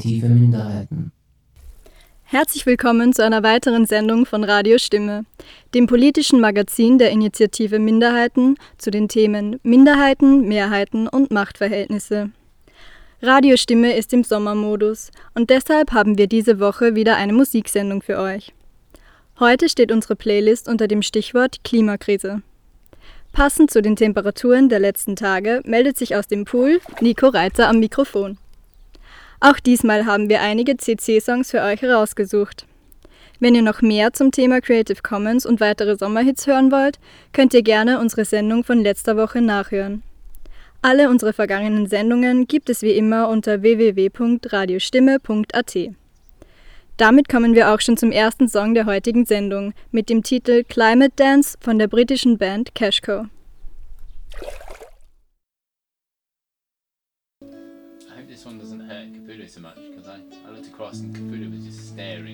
Initiative Minderheiten. Herzlich willkommen zu einer weiteren Sendung von Radio Stimme, dem politischen Magazin der Initiative Minderheiten zu den Themen Minderheiten, Mehrheiten und Machtverhältnisse. Radio Stimme ist im Sommermodus und deshalb haben wir diese Woche wieder eine Musiksendung für euch. Heute steht unsere Playlist unter dem Stichwort Klimakrise. Passend zu den Temperaturen der letzten Tage meldet sich aus dem Pool Nico Reitzer am Mikrofon. Auch diesmal haben wir einige CC-Songs für euch herausgesucht. Wenn ihr noch mehr zum Thema Creative Commons und weitere Sommerhits hören wollt, könnt ihr gerne unsere Sendung von letzter Woche nachhören. Alle unsere vergangenen Sendungen gibt es wie immer unter www.radiostimme.at. Damit kommen wir auch schon zum ersten Song der heutigen Sendung mit dem Titel Climate Dance von der britischen Band Cashco. So much because I, I looked across and Caputo was just staring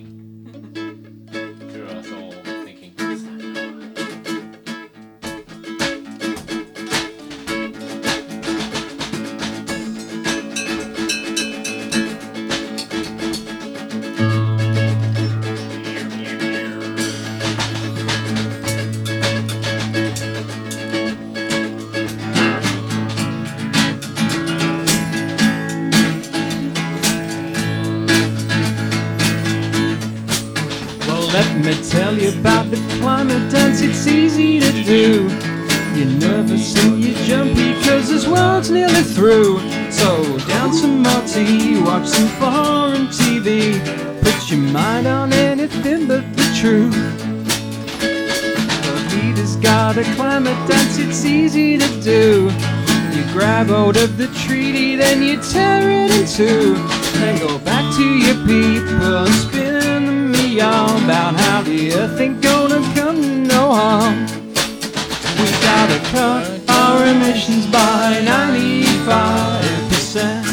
me tell you about the climate dance, it's easy to do. You're nervous and you're jumpy cause this world's nearly through. So down some more tea, watch some foreign TV. Put your mind on anything but the truth. The leader's got a climate dance, it's easy to do. You grab hold of the treaty, then you tear it in two. Then go back to your people me on about how the earth ain't gonna come to no harm. We gotta cut our emissions by 95%.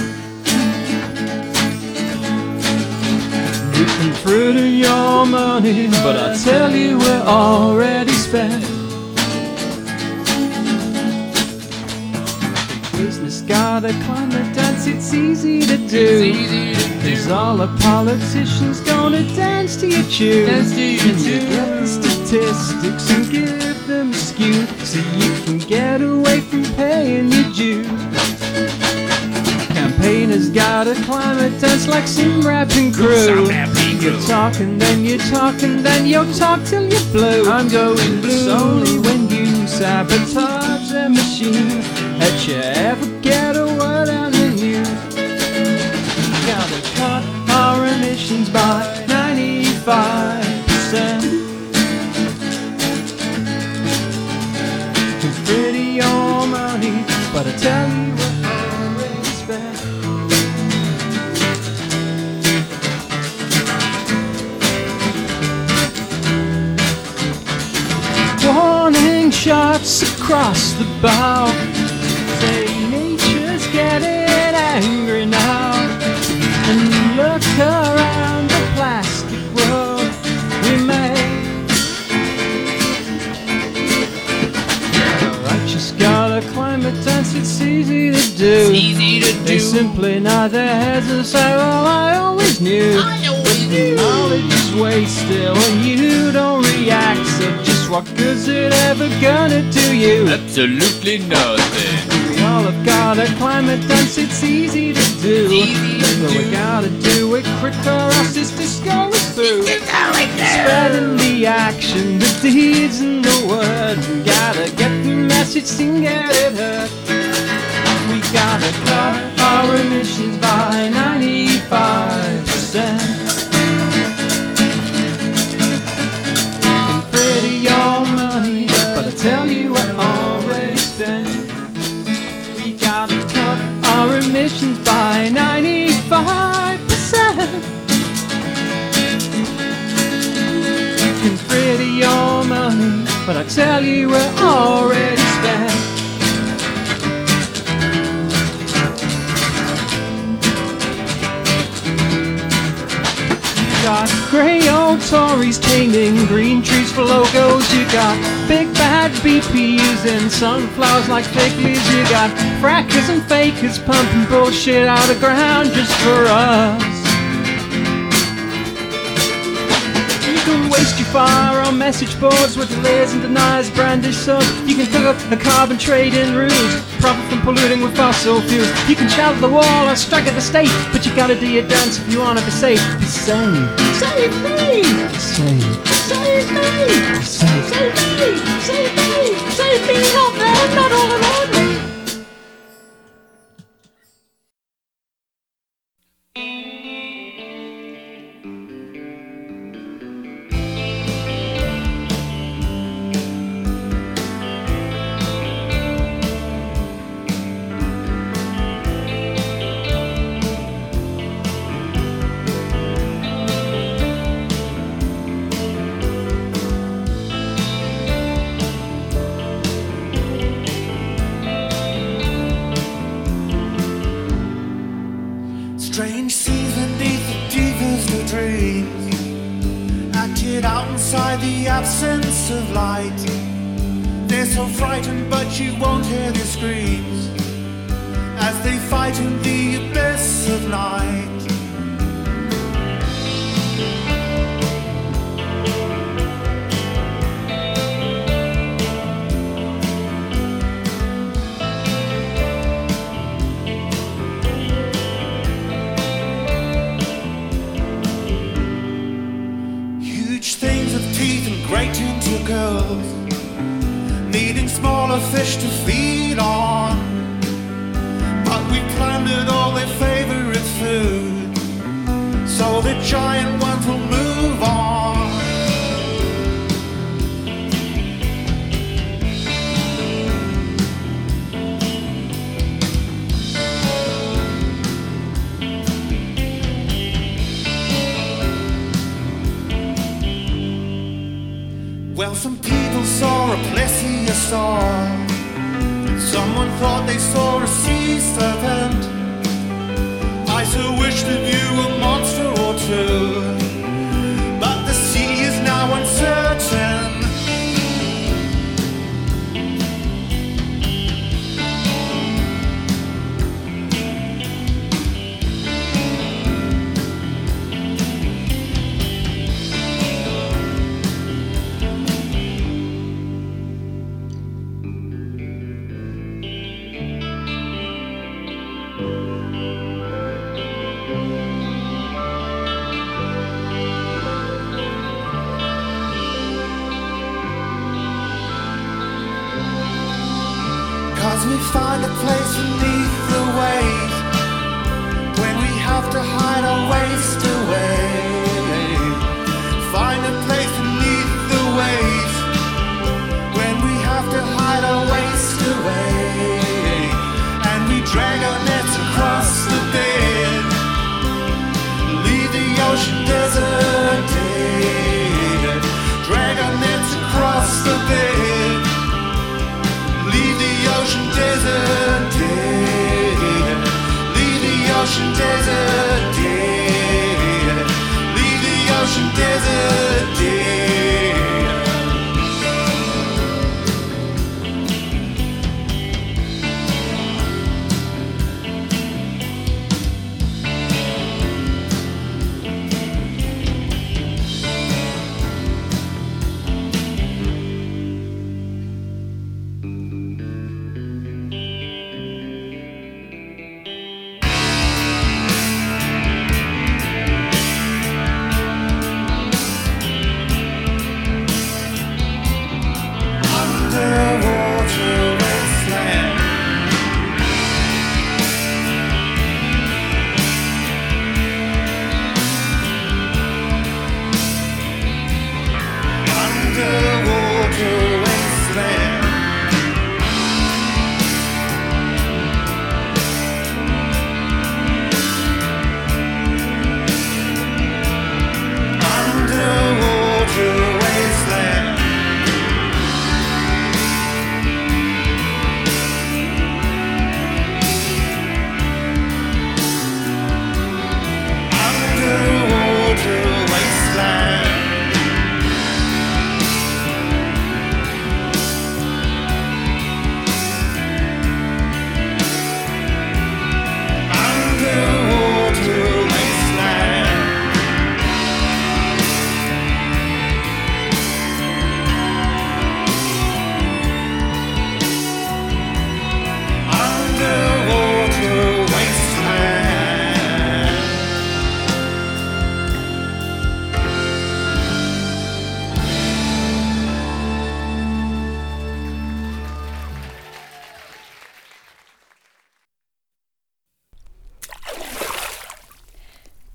You can fritter your money, but I tell you we're already spent. Business got a climate dance, it's easy to do. Cause all the politicians gonna dance to your tune. Dance to your And you tune. get the statistics and give them a skew so you can get away from paying your dues. Campaigners got a climate dance like some rapping crew. You're talking, then you're talking, then you'll talk till you're blue. I'm going blue. It's only when you sabotage the machine that you ever get our by 95%. It's pretty your money, but I tell you what already spent. Warning shots across the bow. Say nature's getting angry now. And look around easy to do. Easy to They do. simply nod their heads and say, Well, I always knew. I always But knew. Knowledge is wasted when you don't react. So just what good's it ever gonna do you? Absolutely nothing. We all have got a climate dance, it's easy to do. Easy to but we gotta do it quick or else this disco is through. Spreading the action, the deeds and the words. We gotta get the message and get it heard. We gotta cut our emissions by 95%. And pretty your money, but I tell you I already spent. We gotta cut our emissions by 95%. You can pretty your money, but I tell you we're already grey old Tories taming green trees for logos. You got big bad BP using sunflowers like fig leaves. You got frackers and fakers pumping bullshit out of ground just for us. Fire on message boards with delays and deniers brandish swords. You can cook up a carbon trade in rules, profit from polluting with fossil fuels. You can shout at the wall or strike at the state, but you gotta do your dance if you wanna be safe. Be safe. Save me! Save. Save me! Save. Save me! Save me! Save me! Not them, not all me!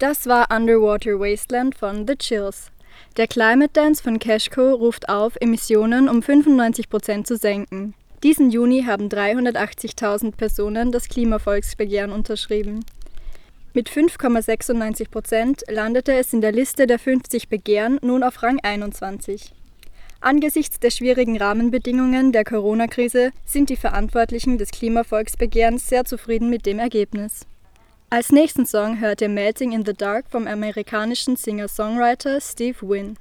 Das war Underwater Wasteland von The Chills. Der Climate Dance von Cashco ruft auf, Emissionen um 95 Prozent zu senken. Diesen Juni haben 380.000 Personen das Klimavolksbegehren unterschrieben. Mit 5,96 Prozent landete es in der Liste der 50 Begehren nun auf Rang 21. Angesichts der schwierigen Rahmenbedingungen der Corona-Krise sind die Verantwortlichen des Klimavolksbegehrens sehr zufrieden mit dem Ergebnis. Als nächsten Song hört ihr Melting in the Dark vom amerikanischen Singer-Songwriter Steve Wynn.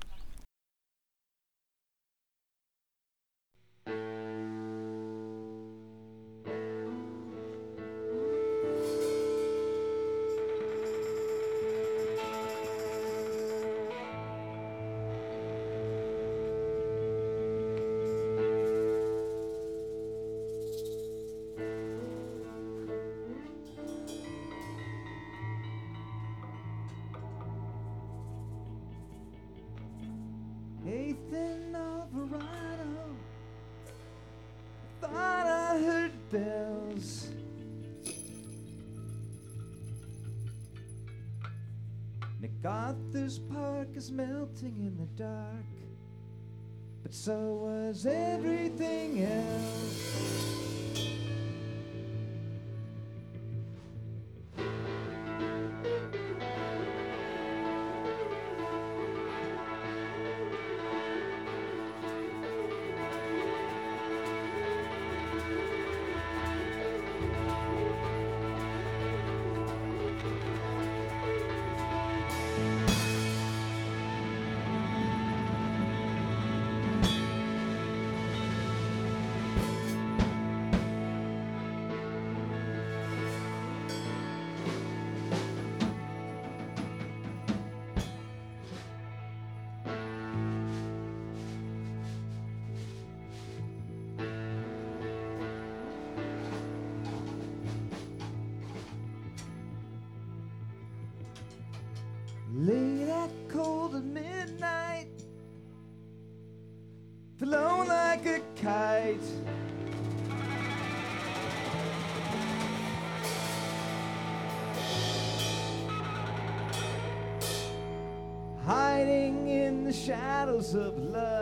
Melting in the dark, but so was everything else. Kite. Hiding in the shadows of love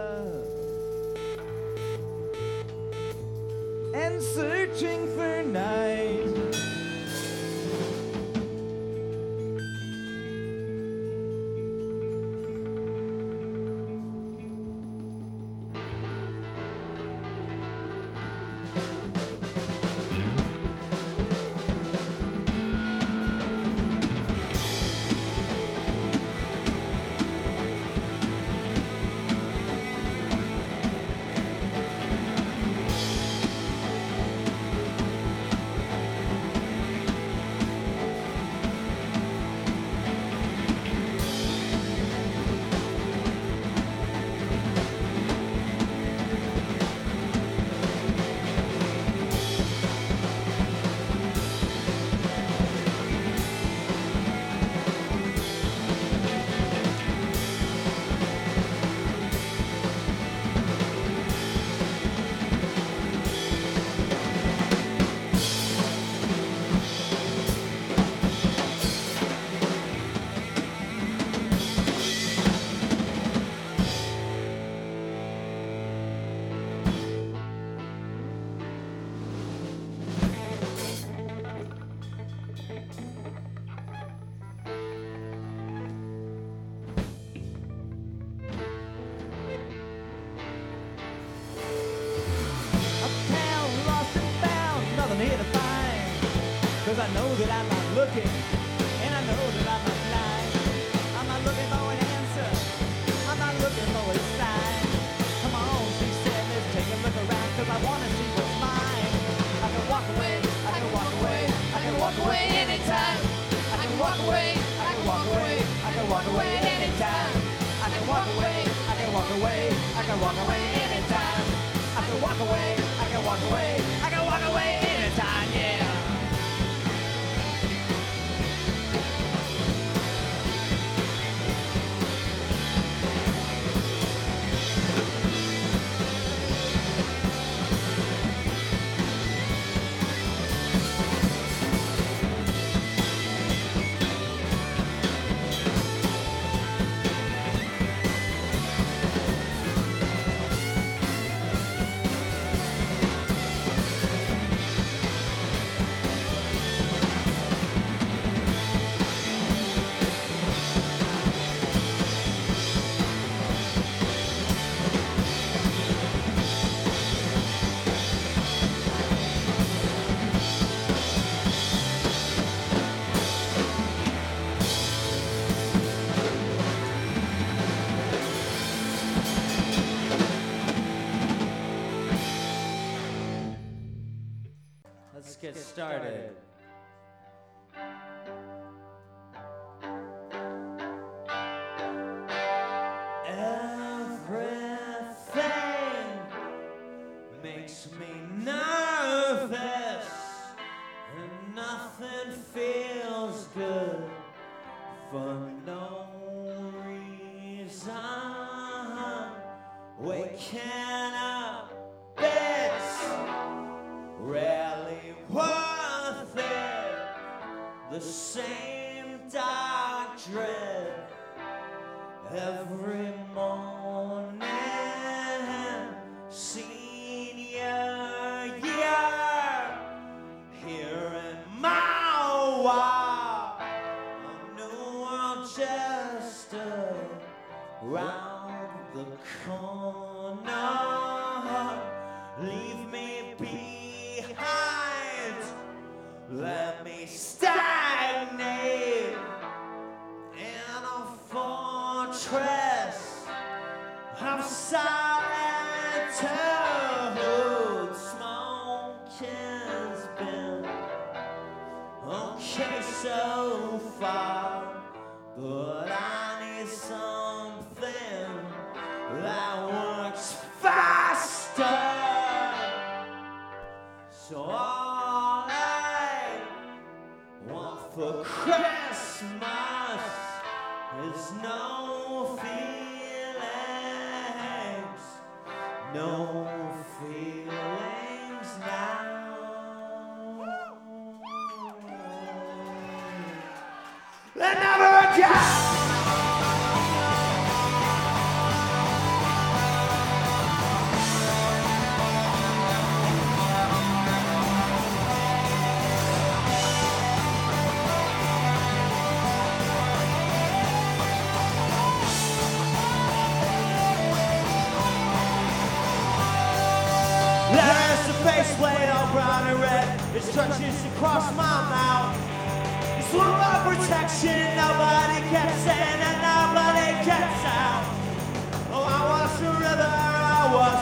walk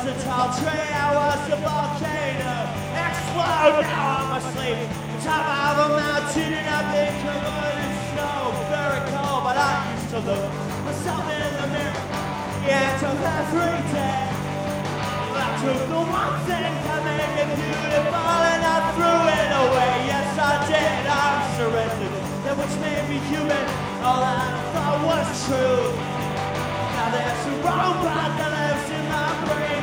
was a tall tree, I was a volcano. Explode, now I'm asleep. The top of a mountain and I've been covered in snow. Very cold, but I used to look myself in the mirror. Yeah, to every day. I took the one thing that made me beautiful and I threw it away. Yes, I did. I surrendered. That which made me human, all I thought was true. Now there's a robot that lives in my brain.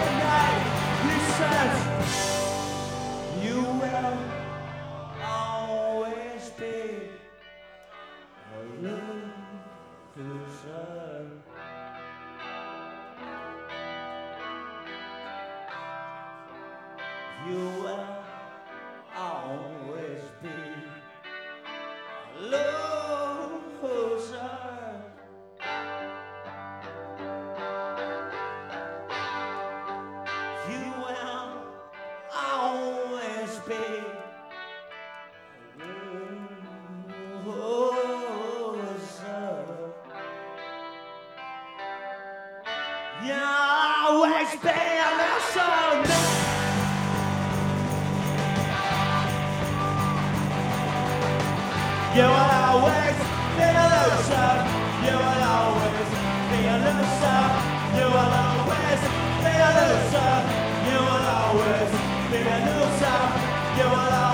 düşer llevará.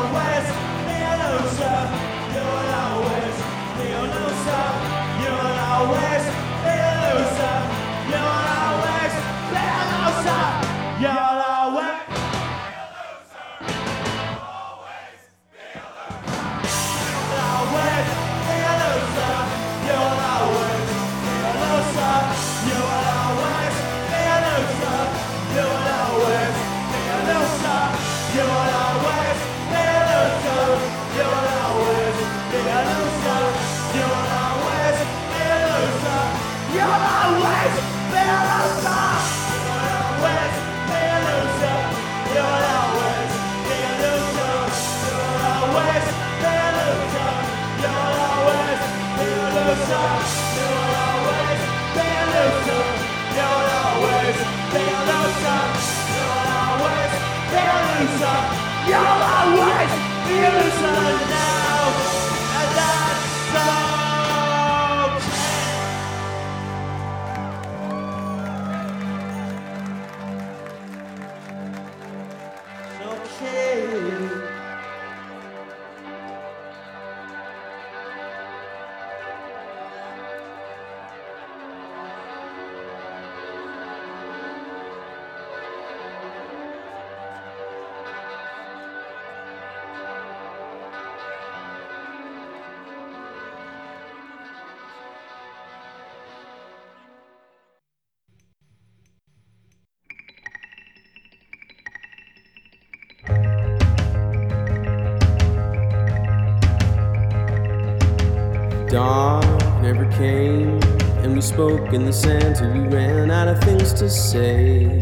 Dawn never came, and we spoke in the sand till we ran out of things to say.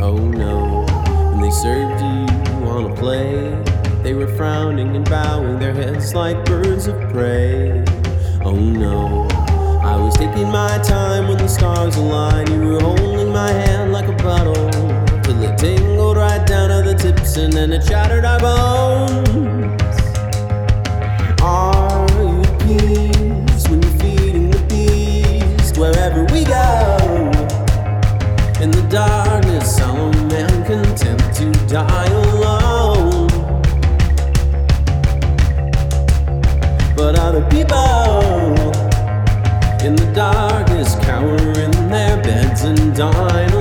Oh no, when they served you on a plate, they were frowning and bowing their heads like birds of prey. Oh no, I was taking my time when the stars aligned. You were holding my hand like a bottle till it tingled right down to the tips and then it shattered our bones. Darkness, some man content to die alone. But other people in the darkness cower in their beds and dine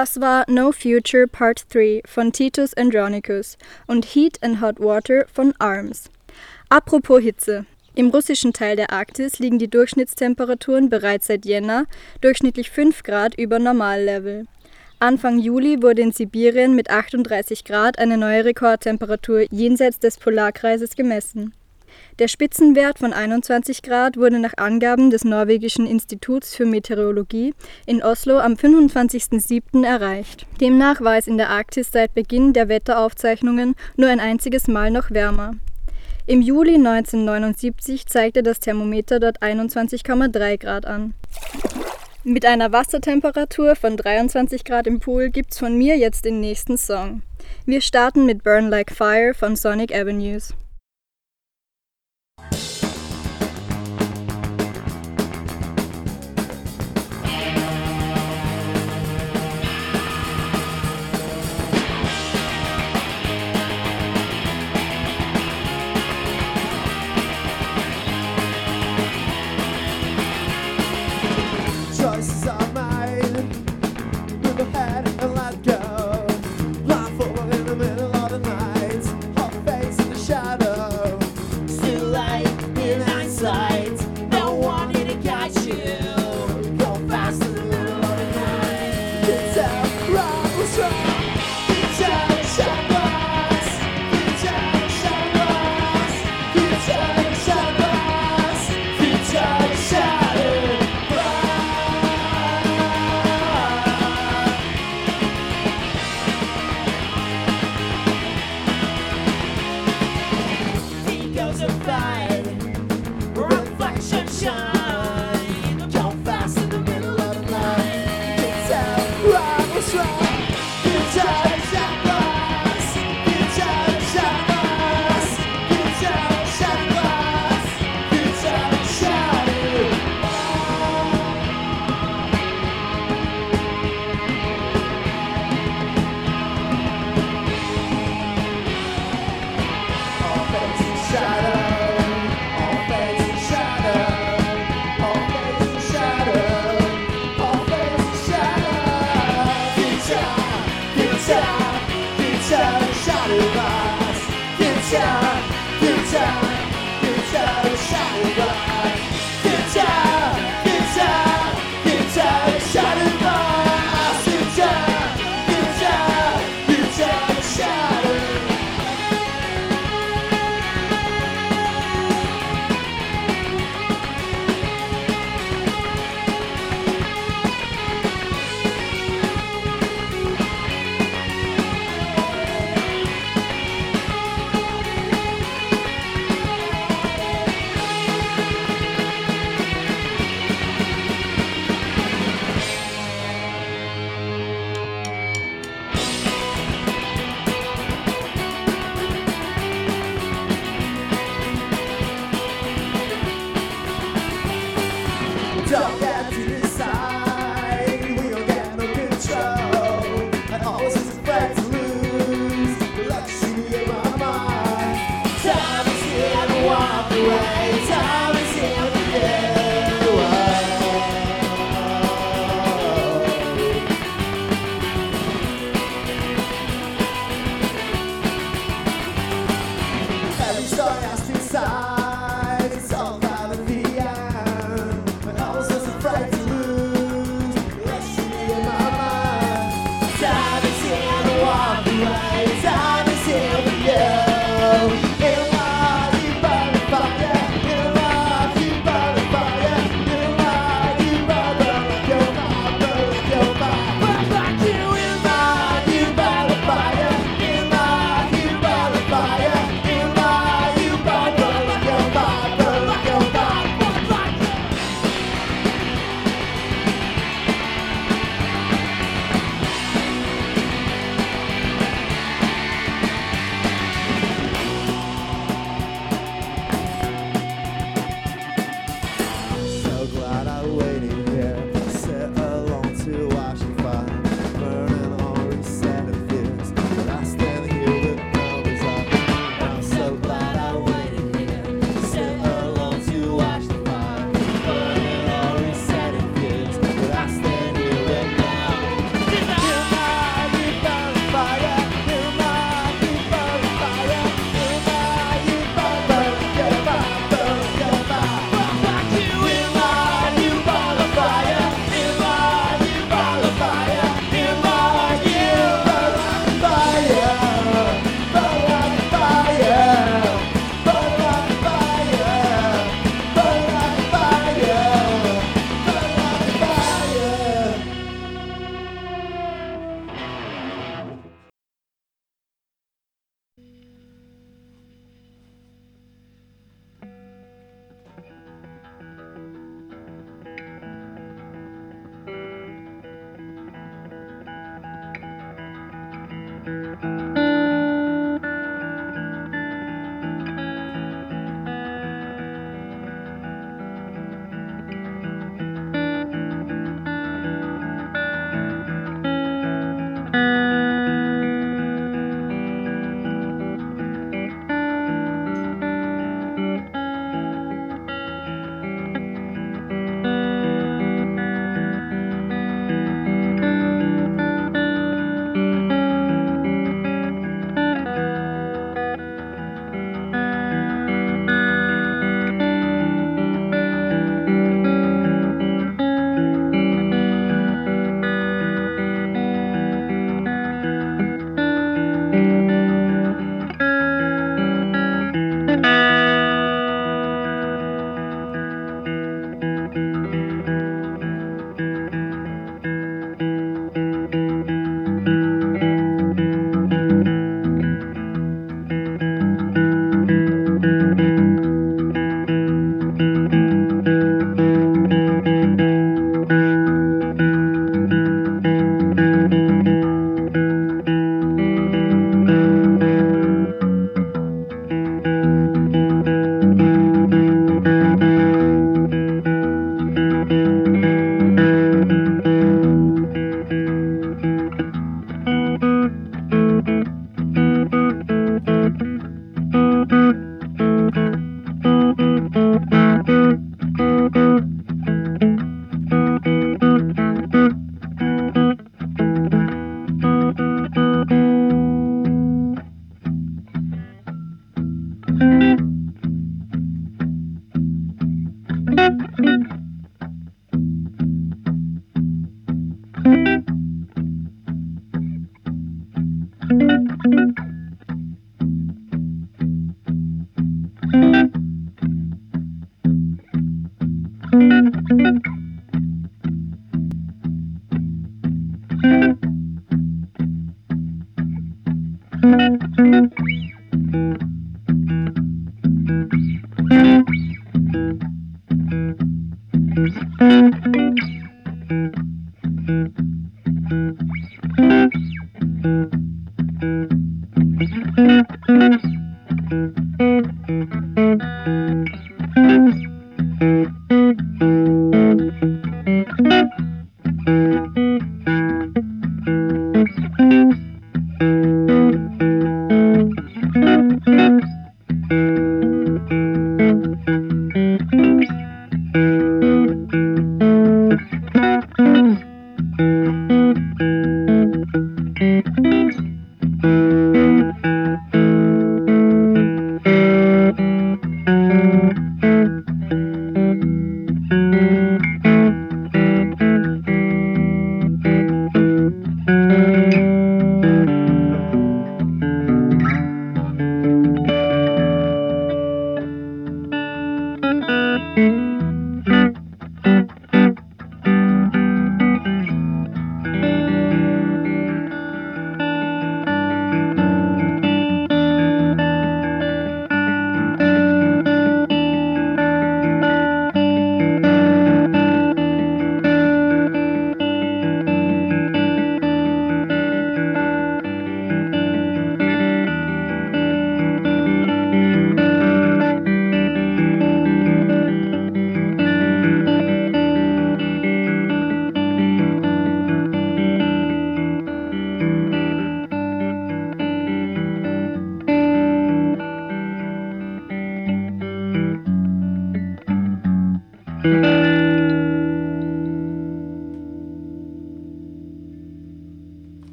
Das war No Future Part 3 von Titus Andronicus und Heat and Hot Water von Arms. Apropos Hitze. Im russischen Teil der Arktis liegen die Durchschnittstemperaturen bereits seit Jänner durchschnittlich 5 Grad über Normallevel. Anfang Juli wurde in Sibirien mit 38 Grad eine neue Rekordtemperatur jenseits des Polarkreises gemessen. Der Spitzenwert von 21 Grad wurde nach Angaben des norwegischen Instituts für Meteorologie in Oslo am 25.07. erreicht. Demnach war es in der Arktis seit Beginn der Wetteraufzeichnungen nur ein einziges Mal noch wärmer. Im Juli 1979 zeigte das Thermometer dort 21,3 Grad an. Mit einer Wassertemperatur von 23 Grad im Pool gibt's von mir jetzt den nächsten Song. Wir starten mit Burn Like Fire von Sonic Avenues.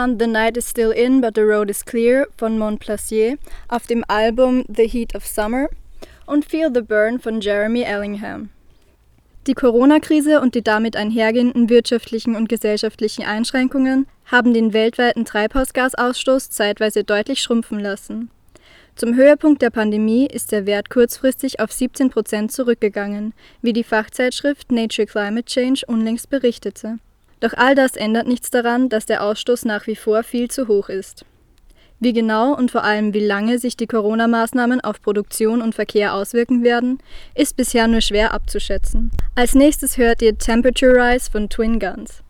Waren The Night is Still In, but the Road is Clear von Montplaisir auf dem Album The Heat of Summer und Feel the Burn von Jeremy Ellingham. Die Corona-Krise und die damit einhergehenden wirtschaftlichen und gesellschaftlichen Einschränkungen haben den weltweiten Treibhausgasausstoß zeitweise deutlich schrumpfen lassen. Zum Höhepunkt der Pandemie ist der Wert kurzfristig auf 17 Prozent zurückgegangen, wie die Fachzeitschrift Nature Climate Change unlängst berichtete. Doch all das ändert nichts daran, dass der Ausstoß nach wie vor viel zu hoch ist. Wie genau und vor allem wie lange sich die Corona-Maßnahmen auf Produktion und Verkehr auswirken werden, ist bisher nur schwer abzuschätzen. Als nächstes hört ihr Temperature Rise von Twin Guns.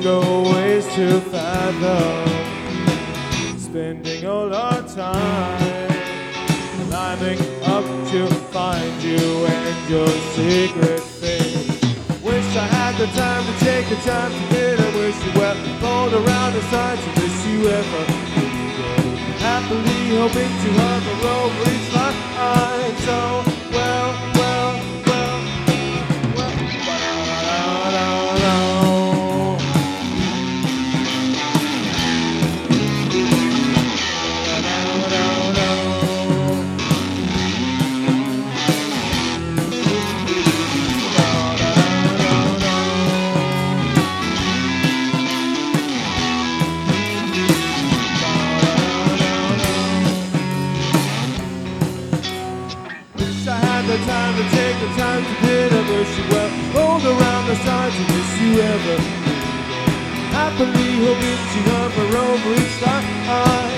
go ways to fathom. Spending all our time climbing up to find you and your secret thing. Wish I had the time to take the time to get I wish you were fold around the side to miss you ever. Happily hoping to hover over each line. So oh, rolled around the sides of this you ever Happily, hoping to beat you over each time.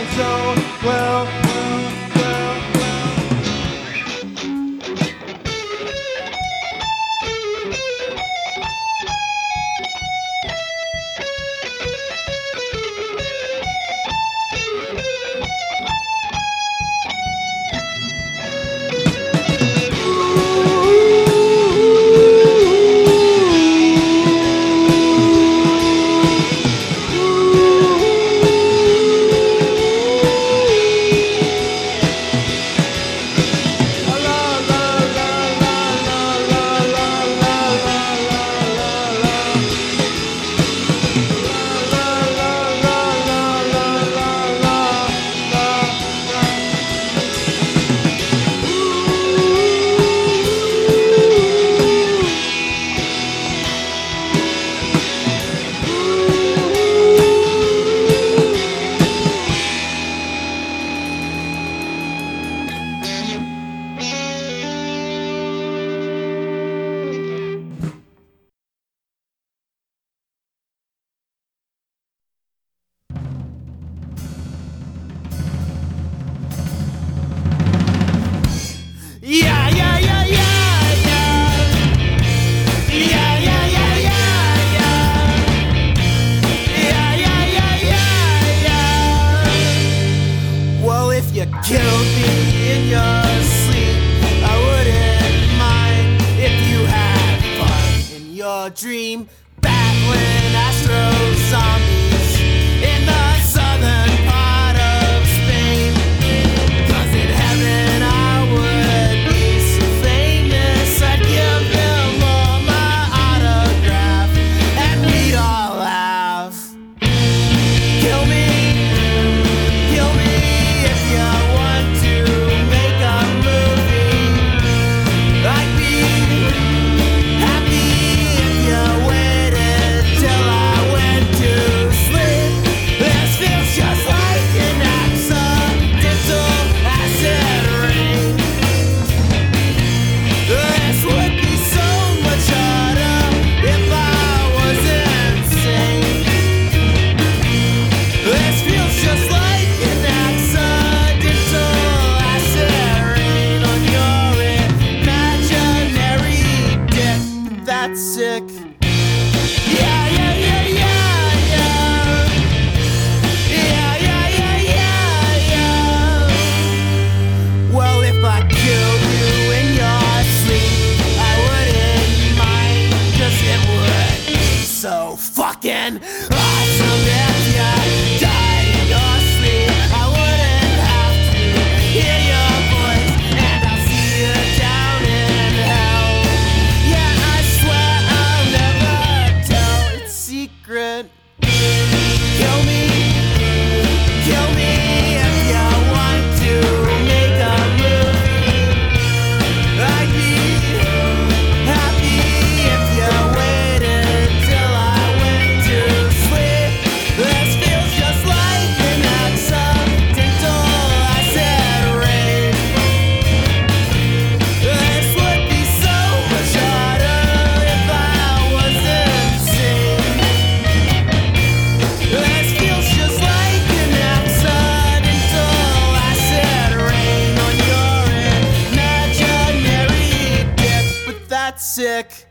sick.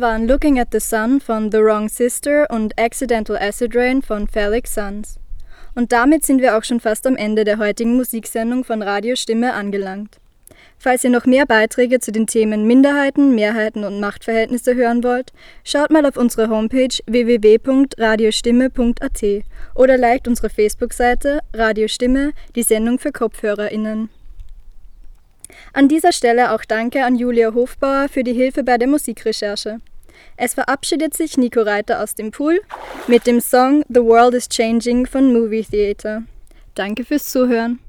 Waren Looking at the Sun von The Wrong Sister und Accidental Acid Rain von Felix Sons. Und damit sind wir auch schon fast am Ende der heutigen Musiksendung von Radio Stimme angelangt. Falls ihr noch mehr Beiträge zu den Themen Minderheiten, Mehrheiten und Machtverhältnisse hören wollt, schaut mal auf unsere Homepage www.radiostimme.at oder liked unsere Facebook-Seite Radio Stimme, die Sendung für KopfhörerInnen. An dieser Stelle auch Danke an Julia Hofbauer für die Hilfe bei der Musikrecherche. Es verabschiedet sich Nico Reiter aus dem Pool mit dem Song The World is Changing von Movie Theater. Danke fürs Zuhören.